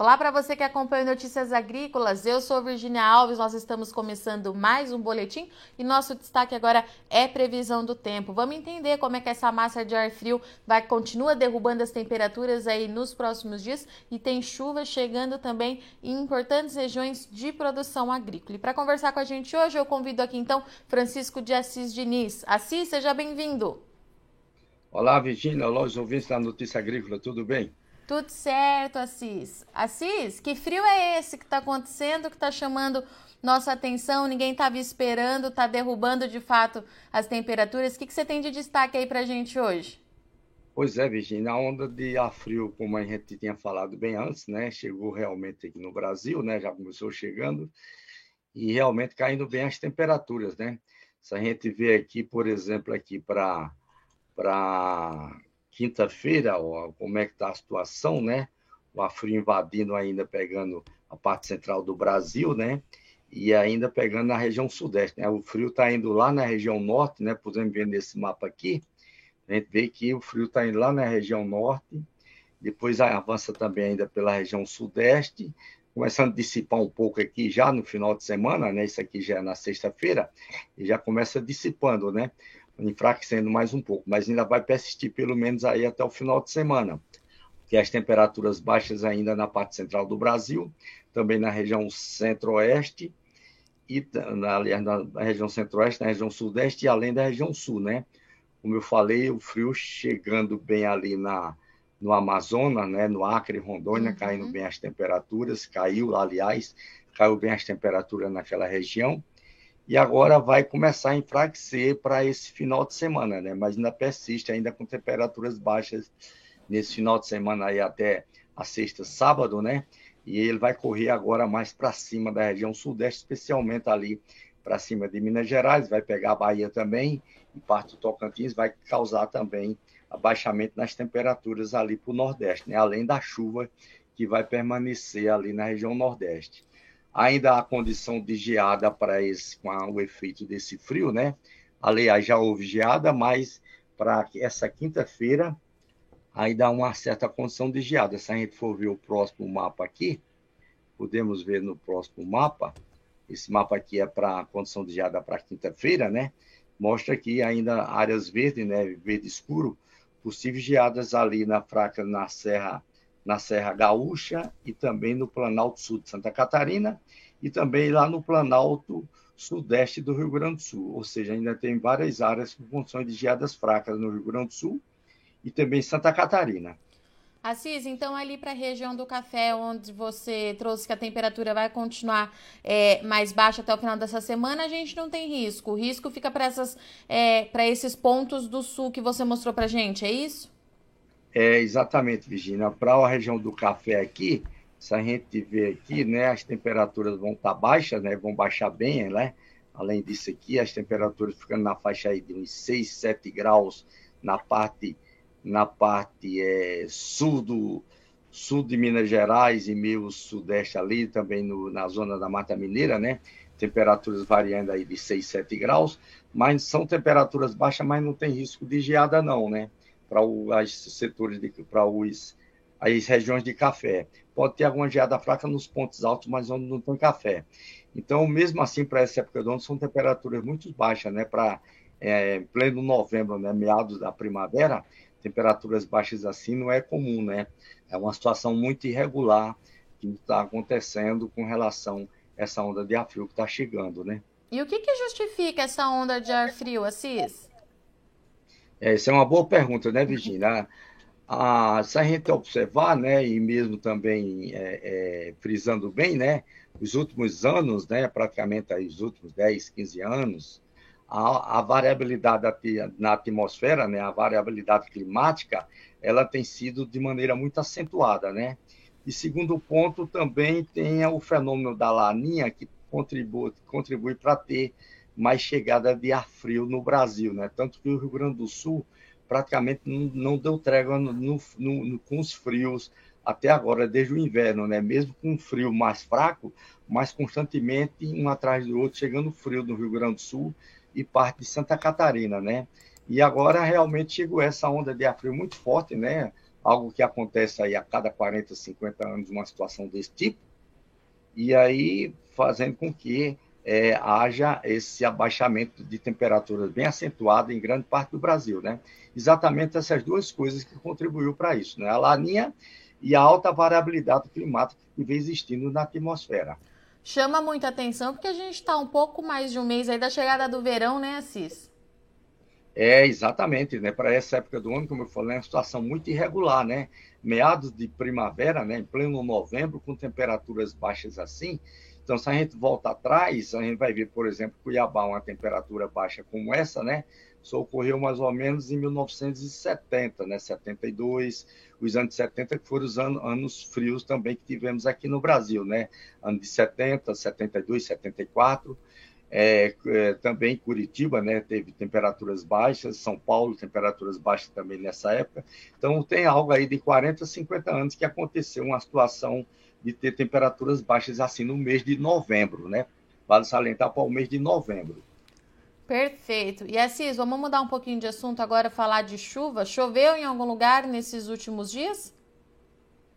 Olá para você que acompanha Notícias Agrícolas. Eu sou Virginia Alves. Nós estamos começando mais um boletim e nosso destaque agora é previsão do tempo. Vamos entender como é que essa massa de ar frio vai continua derrubando as temperaturas aí nos próximos dias e tem chuva chegando também em importantes regiões de produção agrícola. E para conversar com a gente hoje, eu convido aqui então Francisco de Assis Diniz. Assis, seja bem-vindo. Olá, Virginia. Olá, os ouvintes da Notícia Agrícola. Tudo bem? Tudo certo, Assis. Assis, que frio é esse que está acontecendo, que está chamando nossa atenção? Ninguém estava esperando, está derrubando de fato as temperaturas. O que, que você tem de destaque aí para a gente hoje? Pois é, Virginia, a onda de ar frio, como a gente tinha falado bem antes, né, chegou realmente aqui no Brasil, né, já começou chegando, e realmente caindo bem as temperaturas, né? Se a gente vê aqui, por exemplo, aqui para quinta-feira, como é que está a situação, né? O frio invadindo ainda, pegando a parte central do Brasil, né? E ainda pegando na região sudeste, né? O frio está indo lá na região norte, né? Podemos ver nesse mapa aqui, a gente vê que o frio está indo lá na região norte, depois avança também ainda pela região sudeste, começando a dissipar um pouco aqui já no final de semana, né? Isso aqui já é na sexta-feira, e já começa dissipando, né? Enfraquecendo mais um pouco, mas ainda vai persistir pelo menos aí até o final de semana, que as temperaturas baixas ainda na parte central do Brasil, também na região centro-oeste, e aliás, na região centro-oeste, na região sudeste e além da região sul, né? Como eu falei, o frio chegando bem ali na, no Amazonas, né? no Acre, Rondônia, uhum. caindo bem as temperaturas, caiu, aliás, caiu bem as temperaturas naquela região e agora vai começar a enfraquecer para esse final de semana, né? Mas ainda persiste, ainda com temperaturas baixas nesse final de semana aí até a sexta, sábado, né? E ele vai correr agora mais para cima da região sudeste, especialmente ali para cima de Minas Gerais, vai pegar a Bahia também e parte do Tocantins, vai causar também abaixamento nas temperaturas ali para o Nordeste, né? Além da chuva que vai permanecer ali na região Nordeste. Ainda há condição de geada para esse, com o efeito desse frio, né? Aliás, já houve geada, mas para essa quinta-feira ainda há uma certa condição de geada. Se a gente for ver o próximo mapa aqui, podemos ver no próximo mapa, esse mapa aqui é para a condição de geada para quinta-feira, né? Mostra aqui ainda áreas verdes, né? Verde escuro, possíveis geadas ali na fraca, na Serra na Serra Gaúcha e também no Planalto Sul de Santa Catarina e também lá no Planalto Sudeste do Rio Grande do Sul. Ou seja, ainda tem várias áreas com condições de geadas fracas no Rio Grande do Sul e também Santa Catarina. Assis, então ali para a região do café, onde você trouxe que a temperatura vai continuar é, mais baixa até o final dessa semana, a gente não tem risco. O risco fica para é, esses pontos do sul que você mostrou para gente, é isso? É, exatamente, Virginia. Para a região do café aqui, se a gente ver aqui, né, as temperaturas vão estar tá baixas, né, vão baixar bem, né? Além disso aqui, as temperaturas ficando na faixa aí de uns 6, 7 graus na parte, na parte é, sul, do, sul de Minas Gerais e meio sudeste ali, também no, na zona da Mata Mineira, né? Temperaturas variando aí de 6, 7 graus, mas são temperaturas baixas, mas não tem risco de geada não, né? Para os setores, para os as regiões de café. Pode ter alguma geada fraca nos pontos altos, mas onde não tem café. Então, mesmo assim, para essa época do ano, são temperaturas muito baixas, né? Para é, pleno novembro, né? meados da primavera, temperaturas baixas assim não é comum, né? É uma situação muito irregular que está acontecendo com relação a essa onda de ar frio que está chegando, né? E o que, que justifica essa onda de ar frio, Assis? Essa é uma boa pergunta, né, Virginia? Ah, se a gente observar, né, e mesmo também é, é, frisando bem, né, os últimos anos, né, praticamente os últimos 10, 15 anos, a, a variabilidade na atmosfera, né, a variabilidade climática, ela tem sido de maneira muito acentuada, né? E segundo ponto, também tem o fenômeno da laninha que contribui, contribui para ter mais chegada de ar frio no Brasil, né? Tanto que o Rio Grande do Sul praticamente não, deu trégua no, no, no, com os frios até agora, desde o inverno, né? Mesmo com um frio mais fraco, mas constantemente um atrás do outro, chegando frio no Rio Grande do Sul e parte de Santa Catarina, né? E agora realmente chegou essa onda de ar frio muito forte, né? algo que acontece aí a cada 40, 50 anos, uma situação desse tipo, e aí fazendo com que é, haja esse abaixamento de temperaturas bem acentuado em grande parte do Brasil, né? Exatamente essas duas coisas que contribuiu para isso, né? A laninha e a alta variabilidade climática que vem existindo na atmosfera. Chama muita atenção porque a gente está um pouco mais de um mês aí da chegada do verão, né, Assis? É, exatamente, né? Para essa época do ano, como eu falei, é uma situação muito irregular, né? Meados de primavera, né? Em pleno novembro, com temperaturas baixas assim. Então, se a gente volta atrás, a gente vai ver, por exemplo, Cuiabá, uma temperatura baixa como essa, né? Isso ocorreu mais ou menos em 1970, né? 72, os anos 70 que foram os anos, anos frios também que tivemos aqui no Brasil, né? Ano de 70, 72, 74. É, é, também Curitiba, né, teve temperaturas baixas, São Paulo, temperaturas baixas também nessa época. Então, tem algo aí de 40, 50 anos que aconteceu uma situação de ter temperaturas baixas assim no mês de novembro, né? Vale salientar para o mês de novembro. Perfeito. E Assis, vamos mudar um pouquinho de assunto agora, falar de chuva. Choveu em algum lugar nesses últimos dias?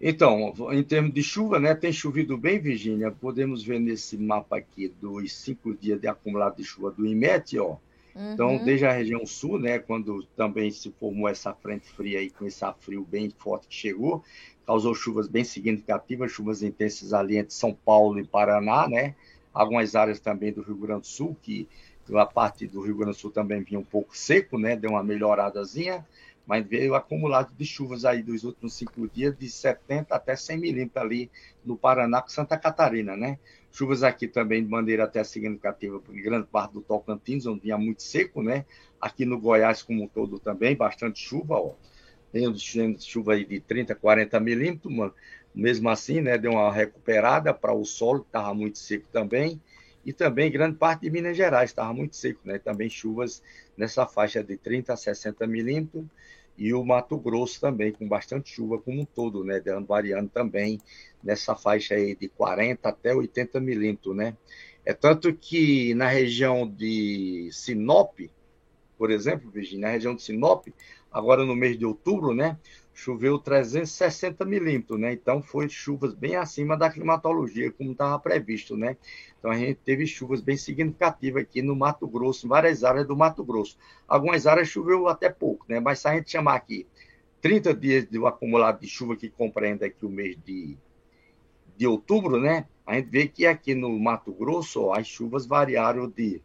Então, em termos de chuva, né, tem chovido bem, Virgínia. Podemos ver nesse mapa aqui dos cinco dias de acumulado de chuva do IMET, ó. Então, uhum. Então, desde a região sul, né, quando também se formou essa frente fria aí, com esse frio bem forte que chegou, causou chuvas bem significativas, chuvas intensas ali entre São Paulo e Paraná, né? Algumas áreas também do Rio Grande do Sul, que a parte do Rio Grande do Sul também vinha um pouco seco, né? Deu uma melhoradazinha mas veio acumulado de chuvas aí dos últimos cinco dias de 70 até 100 milímetros ali no Paraná com Santa Catarina, né? Chuvas aqui também de maneira até significativa por grande parte do Tocantins, onde vinha muito seco, né? Aqui no Goiás como um todo também, bastante chuva, ó. Tem chuva aí de 30, 40 milímetros, mano. mesmo assim, né? Deu uma recuperada para o solo, que estava muito seco também e também grande parte de Minas Gerais estava muito seco, né? Também chuvas nessa faixa de 30 a 60 milímetros e o Mato Grosso também, com bastante chuva como um todo, né? Variando também nessa faixa aí de 40 até 80 milímetros, né? É tanto que na região de Sinop, por exemplo, Virginia, na região de Sinop, agora no mês de outubro, né? Choveu 360 milímetros, né? Então foi chuvas bem acima da climatologia, como estava previsto, né? Então a gente teve chuvas bem significativas aqui no Mato Grosso, em várias áreas do Mato Grosso. Algumas áreas choveu até pouco, né? Mas se a gente chamar aqui 30 dias um acumulado de chuva que compreende aqui o mês de, de outubro, né? A gente vê que aqui no Mato Grosso ó, as chuvas variaram de,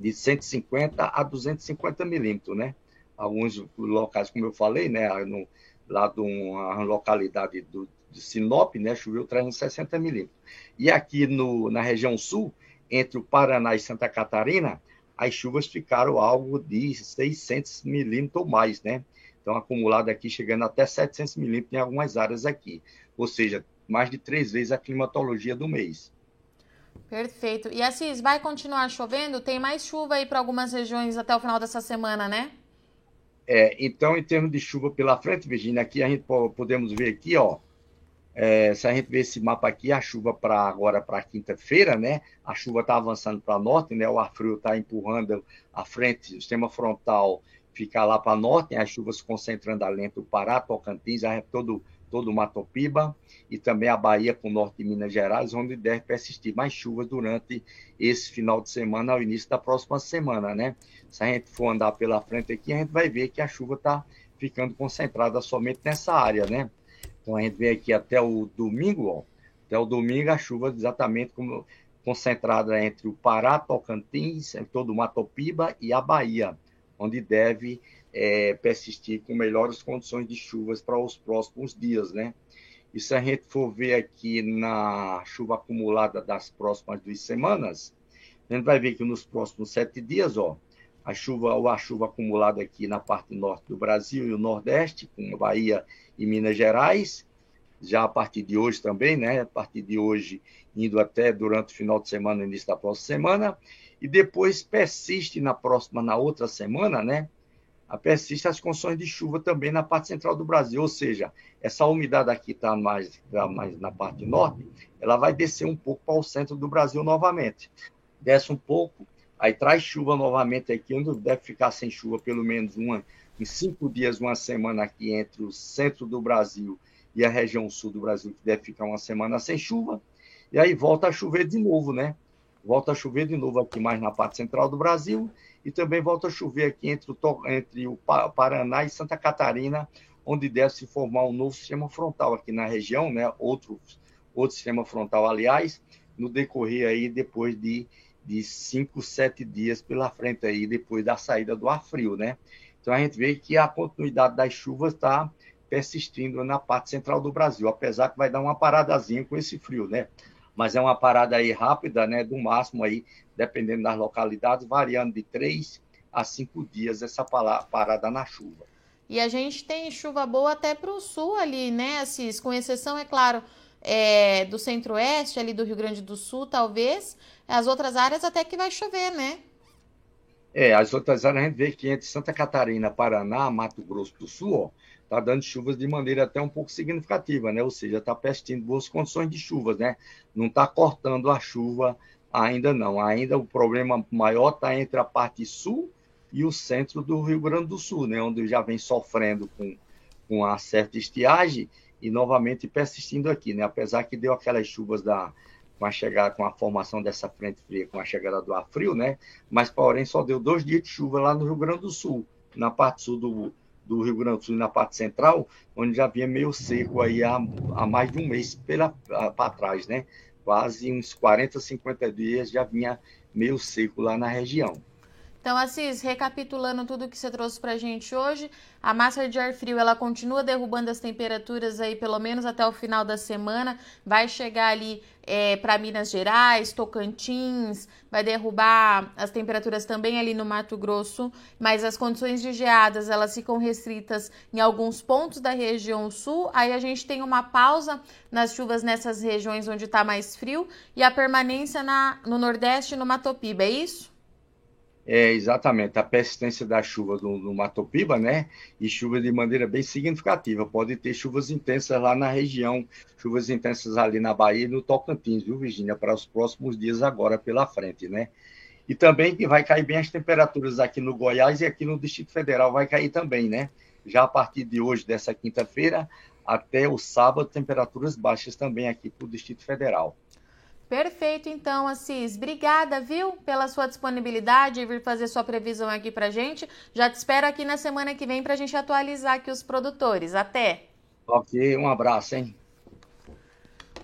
de 150 a 250 milímetros, né? Alguns locais, como eu falei, né? No, lá de uma localidade do, de Sinop, né, choveu 360 milímetros. E aqui no, na região sul, entre o Paraná e Santa Catarina, as chuvas ficaram algo de 600 milímetros ou mais, né? Então, acumulado aqui, chegando até 700 milímetros em algumas áreas aqui. Ou seja, mais de três vezes a climatologia do mês. Perfeito. E Assis, vai continuar chovendo? Tem mais chuva aí para algumas regiões até o final dessa semana, né? É, então, em termos de chuva pela frente, Virginia, aqui a gente podemos ver aqui, ó, é, se a gente ver esse mapa aqui, a chuva para agora para quinta-feira, né? A chuva está avançando para norte, né? O ar frio está empurrando a frente, o sistema frontal fica lá para norte, as chuvas se concentrando além do Pará, Tocantins, todo todo o Matopiba e também a Bahia com o norte de Minas Gerais, onde deve persistir mais chuvas durante esse final de semana, ao início da próxima semana, né? Se a gente for andar pela frente aqui, a gente vai ver que a chuva está ficando concentrada somente nessa área, né? Então a gente vê aqui até o domingo, ó, até o domingo a chuva exatamente como concentrada entre o Pará, Tocantins, todo o Matopiba e a Bahia, onde deve é, persistir com melhores condições de chuvas para os próximos dias, né? E se a gente for ver aqui na chuva acumulada das próximas duas semanas, a gente vai ver que nos próximos sete dias, ó, a chuva ou a chuva acumulada aqui na parte norte do Brasil e o Nordeste, com Bahia e Minas Gerais, já a partir de hoje também, né? A partir de hoje, indo até durante o final de semana, início da próxima semana, e depois persiste na próxima, na outra semana, né? A persiste as condições de chuva também na parte central do Brasil, ou seja, essa umidade aqui está mais, tá mais na parte norte, ela vai descer um pouco para o centro do Brasil novamente. Desce um pouco, aí traz chuva novamente aqui, onde deve ficar sem chuva pelo menos uma, em cinco dias, uma semana aqui entre o centro do Brasil e a região sul do Brasil, que deve ficar uma semana sem chuva, e aí volta a chover de novo, né? Volta a chover de novo aqui mais na parte central do Brasil, e também volta a chover aqui entre o, entre o Paraná e Santa Catarina, onde deve se formar um novo sistema frontal aqui na região, né? Outro, outro sistema frontal, aliás, no decorrer aí depois de, de cinco, sete dias pela frente aí, depois da saída do ar frio, né? Então a gente vê que a continuidade das chuvas está persistindo na parte central do Brasil, apesar que vai dar uma paradazinha com esse frio, né? Mas é uma parada aí rápida, né? Do máximo aí, dependendo das localidades, variando de três a cinco dias essa parada na chuva. E a gente tem chuva boa até para o sul ali, né, Assis? Com exceção, é claro, é, do centro-oeste, ali do Rio Grande do Sul, talvez. As outras áreas até que vai chover, né? É, as outras áreas a gente vê que entre Santa Catarina, Paraná, Mato Grosso do Sul, ó, tá dando chuvas de maneira até um pouco significativa, né? Ou seja, está permitindo boas condições de chuvas, né? Não está cortando a chuva ainda não. Ainda o problema maior está entre a parte sul e o centro do Rio Grande do Sul, né? Onde já vem sofrendo com, com uma certa estiagem e novamente persistindo aqui, né? Apesar que deu aquelas chuvas da com a chegada, com a formação dessa frente fria, com a chegada do ar frio, né? Mas, porém, só deu dois dias de chuva lá no Rio Grande do Sul, na parte sul do, do Rio Grande do Sul na parte central, onde já vinha meio seco aí há, há mais de um mês para trás, né? Quase uns 40, 50 dias já vinha meio seco lá na região. Então, Assis, recapitulando tudo que você trouxe para a gente hoje, a massa de ar frio ela continua derrubando as temperaturas aí pelo menos até o final da semana, vai chegar ali é, para Minas Gerais, Tocantins, vai derrubar as temperaturas também ali no Mato Grosso, mas as condições de geadas elas ficam restritas em alguns pontos da região sul. Aí a gente tem uma pausa nas chuvas nessas regiões onde está mais frio e a permanência na, no Nordeste e no Matopiba, é isso? É, exatamente, a persistência da chuva no, no Matopiba, né? E chuva de maneira bem significativa. Pode ter chuvas intensas lá na região, chuvas intensas ali na Bahia e no Tocantins, viu, Virginia? Para os próximos dias agora pela frente, né? E também que vai cair bem as temperaturas aqui no Goiás e aqui no Distrito Federal vai cair também, né? Já a partir de hoje, dessa quinta-feira, até o sábado, temperaturas baixas também aqui para o Distrito Federal. Perfeito, então, Assis. Obrigada, viu, pela sua disponibilidade e vir fazer sua previsão aqui pra gente. Já te espero aqui na semana que vem pra gente atualizar aqui os produtores. Até! Ok, um abraço, hein?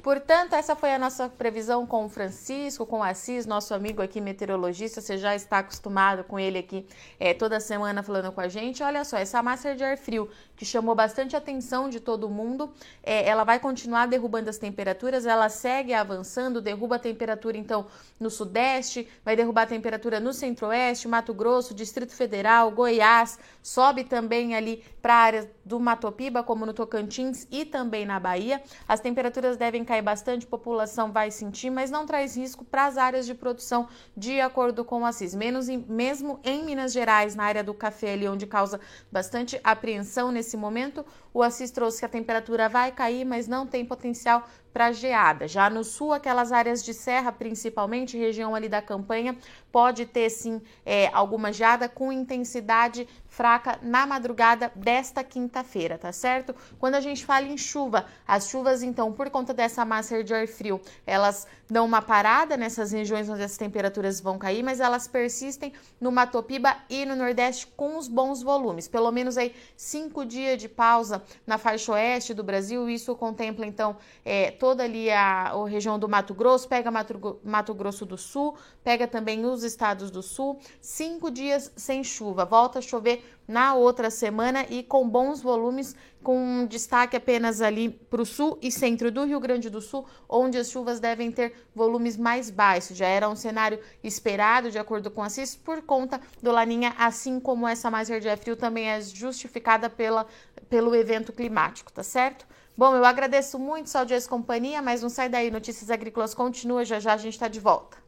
Portanto, essa foi a nossa previsão com o Francisco, com o Assis, nosso amigo aqui meteorologista. Você já está acostumado com ele aqui é, toda semana falando com a gente. Olha só, essa massa de ar frio que chamou bastante atenção de todo mundo, é, ela vai continuar derrubando as temperaturas, ela segue avançando, derruba a temperatura então no sudeste, vai derrubar a temperatura no centro-oeste, Mato Grosso, Distrito Federal, Goiás, sobe também ali para a do Matopiba, como no Tocantins e também na Bahia. As temperaturas devem cair bastante, a população vai sentir, mas não traz risco para as áreas de produção, de acordo com o Assis. Menos em, mesmo em Minas Gerais, na área do café, ali onde causa bastante apreensão nesse momento, o Assis trouxe que a temperatura vai cair, mas não tem potencial para geada. Já no sul, aquelas áreas de serra, principalmente região ali da campanha, pode ter sim é, alguma geada com intensidade fraca na madrugada desta quinta-feira, tá certo? Quando a gente fala em chuva, as chuvas, então, por conta dessa massa de ar frio, elas dão uma parada nessas regiões onde as temperaturas vão cair, mas elas persistem no Matopiba e no Nordeste com os bons volumes. Pelo menos aí cinco dias de pausa na faixa oeste do Brasil. Isso contempla, então, é, toda ali a, a, região do Mato Grosso, pega Mato, Mato Grosso do Sul, pega também os estados do Sul. Cinco dias sem chuva, volta a chover na outra semana e com bons volumes, com destaque apenas ali para o sul e centro do Rio Grande do Sul, onde as chuvas devem ter volumes mais baixos. Já era um cenário esperado, de acordo com a CIS, por conta do Laninha, assim como essa mais de frio também é justificada pela, pelo evento climático, tá certo? Bom, eu agradeço muito sua audiência e companhia, mas não sai daí, Notícias Agrícolas continua, já já a gente está de volta.